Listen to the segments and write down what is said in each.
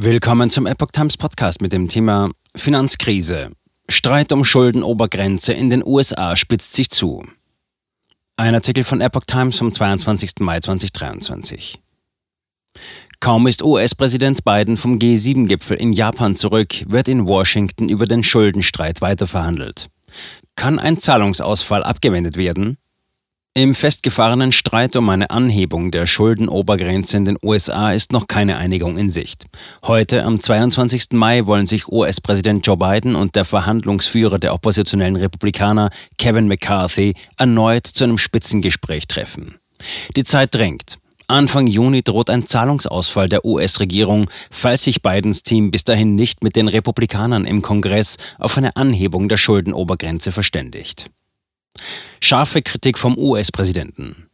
Willkommen zum Epoch Times Podcast mit dem Thema Finanzkrise. Streit um Schuldenobergrenze in den USA spitzt sich zu. Ein Artikel von Epoch Times vom 22. Mai 2023. Kaum ist US-Präsident Biden vom G7-Gipfel in Japan zurück, wird in Washington über den Schuldenstreit weiterverhandelt. Kann ein Zahlungsausfall abgewendet werden? Im festgefahrenen Streit um eine Anhebung der Schuldenobergrenze in den USA ist noch keine Einigung in Sicht. Heute, am 22. Mai, wollen sich US-Präsident Joe Biden und der Verhandlungsführer der oppositionellen Republikaner Kevin McCarthy erneut zu einem Spitzengespräch treffen. Die Zeit drängt. Anfang Juni droht ein Zahlungsausfall der US-Regierung, falls sich Bidens Team bis dahin nicht mit den Republikanern im Kongress auf eine Anhebung der Schuldenobergrenze verständigt. Scharfe Kritik vom US-Präsidenten.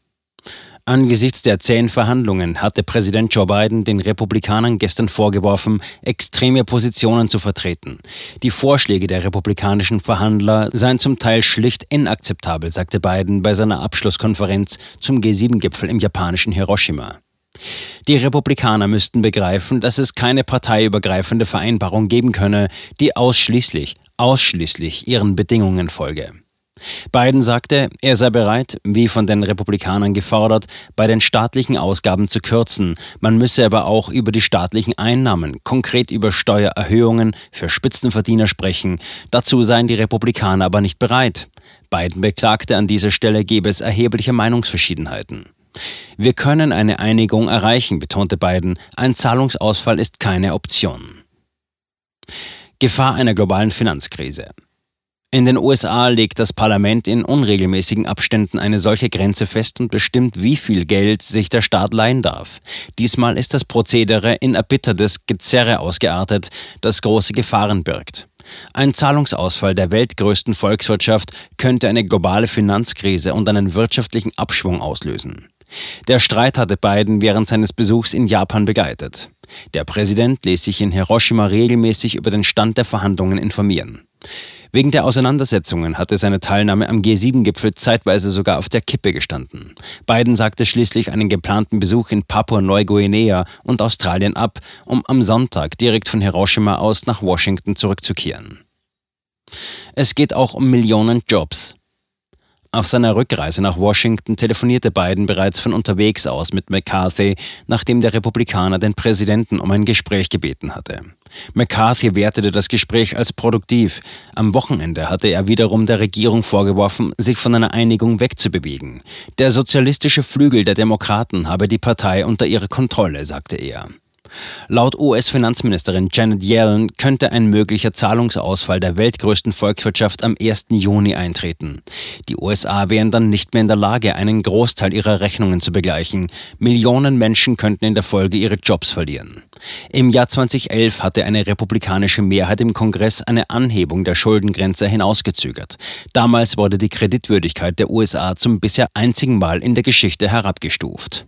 Angesichts der zähen Verhandlungen hatte Präsident Joe Biden den Republikanern gestern vorgeworfen, extreme Positionen zu vertreten. Die Vorschläge der republikanischen Verhandler seien zum Teil schlicht inakzeptabel, sagte Biden bei seiner Abschlusskonferenz zum G7-Gipfel im japanischen Hiroshima. Die Republikaner müssten begreifen, dass es keine parteiübergreifende Vereinbarung geben könne, die ausschließlich, ausschließlich ihren Bedingungen folge. Biden sagte, er sei bereit, wie von den Republikanern gefordert, bei den staatlichen Ausgaben zu kürzen. Man müsse aber auch über die staatlichen Einnahmen, konkret über Steuererhöhungen für Spitzenverdiener sprechen. Dazu seien die Republikaner aber nicht bereit. Biden beklagte an dieser Stelle, gebe es erhebliche Meinungsverschiedenheiten. Wir können eine Einigung erreichen, betonte Biden. Ein Zahlungsausfall ist keine Option. Gefahr einer globalen Finanzkrise. In den USA legt das Parlament in unregelmäßigen Abständen eine solche Grenze fest und bestimmt, wie viel Geld sich der Staat leihen darf. Diesmal ist das Prozedere in erbittertes Gezerre ausgeartet, das große Gefahren birgt. Ein Zahlungsausfall der weltgrößten Volkswirtschaft könnte eine globale Finanzkrise und einen wirtschaftlichen Abschwung auslösen. Der Streit hatte Biden während seines Besuchs in Japan begleitet. Der Präsident ließ sich in Hiroshima regelmäßig über den Stand der Verhandlungen informieren. Wegen der Auseinandersetzungen hatte seine Teilnahme am G7-Gipfel zeitweise sogar auf der Kippe gestanden. Biden sagte schließlich einen geplanten Besuch in Papua-Neuguinea und Australien ab, um am Sonntag direkt von Hiroshima aus nach Washington zurückzukehren. Es geht auch um Millionen Jobs. Auf seiner Rückreise nach Washington telefonierte Biden bereits von unterwegs aus mit McCarthy, nachdem der Republikaner den Präsidenten um ein Gespräch gebeten hatte. McCarthy wertete das Gespräch als produktiv. Am Wochenende hatte er wiederum der Regierung vorgeworfen, sich von einer Einigung wegzubewegen. Der sozialistische Flügel der Demokraten habe die Partei unter ihre Kontrolle, sagte er. Laut US-Finanzministerin Janet Yellen könnte ein möglicher Zahlungsausfall der weltgrößten Volkswirtschaft am 1. Juni eintreten. Die USA wären dann nicht mehr in der Lage, einen Großteil ihrer Rechnungen zu begleichen. Millionen Menschen könnten in der Folge ihre Jobs verlieren. Im Jahr 2011 hatte eine republikanische Mehrheit im Kongress eine Anhebung der Schuldengrenze hinausgezögert. Damals wurde die Kreditwürdigkeit der USA zum bisher einzigen Mal in der Geschichte herabgestuft.